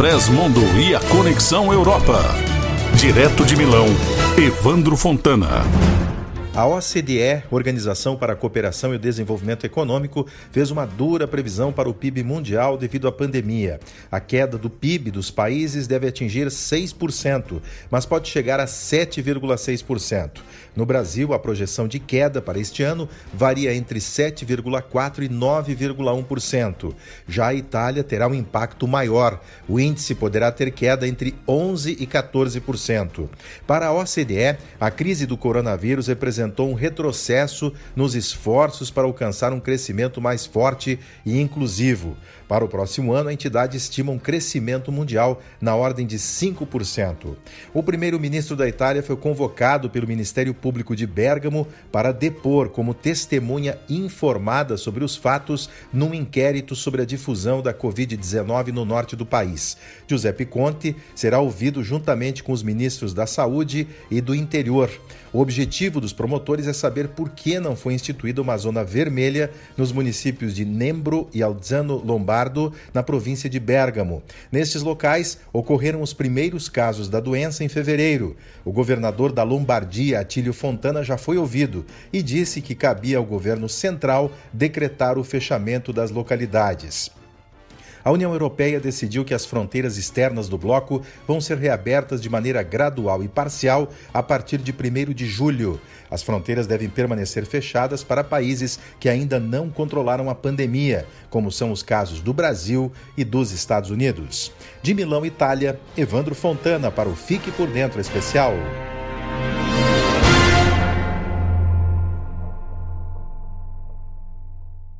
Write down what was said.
Express Mundo e a Conexão Europa. Direto de Milão, Evandro Fontana. A OCDE, Organização para a Cooperação e o Desenvolvimento Econômico, fez uma dura previsão para o PIB mundial devido à pandemia. A queda do PIB dos países deve atingir 6%, mas pode chegar a 7,6%. No Brasil, a projeção de queda para este ano varia entre 7,4% e 9,1%. Já a Itália terá um impacto maior. O índice poderá ter queda entre 11% e 14%. Para a OCDE, a crise do coronavírus representa apresentou um retrocesso nos esforços para alcançar um crescimento mais forte e inclusivo. Para o próximo ano, a entidade estima um crescimento mundial na ordem de 5%. O primeiro-ministro da Itália foi convocado pelo Ministério Público de Bérgamo para depor como testemunha informada sobre os fatos num inquérito sobre a difusão da Covid-19 no norte do país. Giuseppe Conte será ouvido juntamente com os ministros da Saúde e do Interior. O objetivo dos promotores é saber por que não foi instituída uma zona vermelha nos municípios de Nembro e Alzano Lombardo, na província de Bergamo. Nestes locais, ocorreram os primeiros casos da doença em fevereiro. O governador da Lombardia, Atílio Fontana, já foi ouvido e disse que cabia ao governo central decretar o fechamento das localidades. A União Europeia decidiu que as fronteiras externas do bloco vão ser reabertas de maneira gradual e parcial a partir de 1 de julho. As fronteiras devem permanecer fechadas para países que ainda não controlaram a pandemia, como são os casos do Brasil e dos Estados Unidos. De Milão, Itália, Evandro Fontana para o Fique por Dentro Especial.